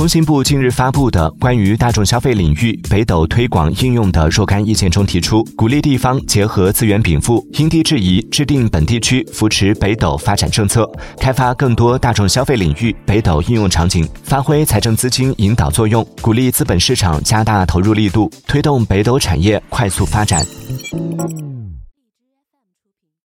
工信部近日发布的关于大众消费领域北斗推广应用的若干意见中提出鼓励地方结合资源禀赋因地制宜制定本地区扶持北斗发展政策开发更多大众消费领域北斗应用场景发挥财政资金引导作用鼓励资本市场加大投入力度推动北斗产业快速发展。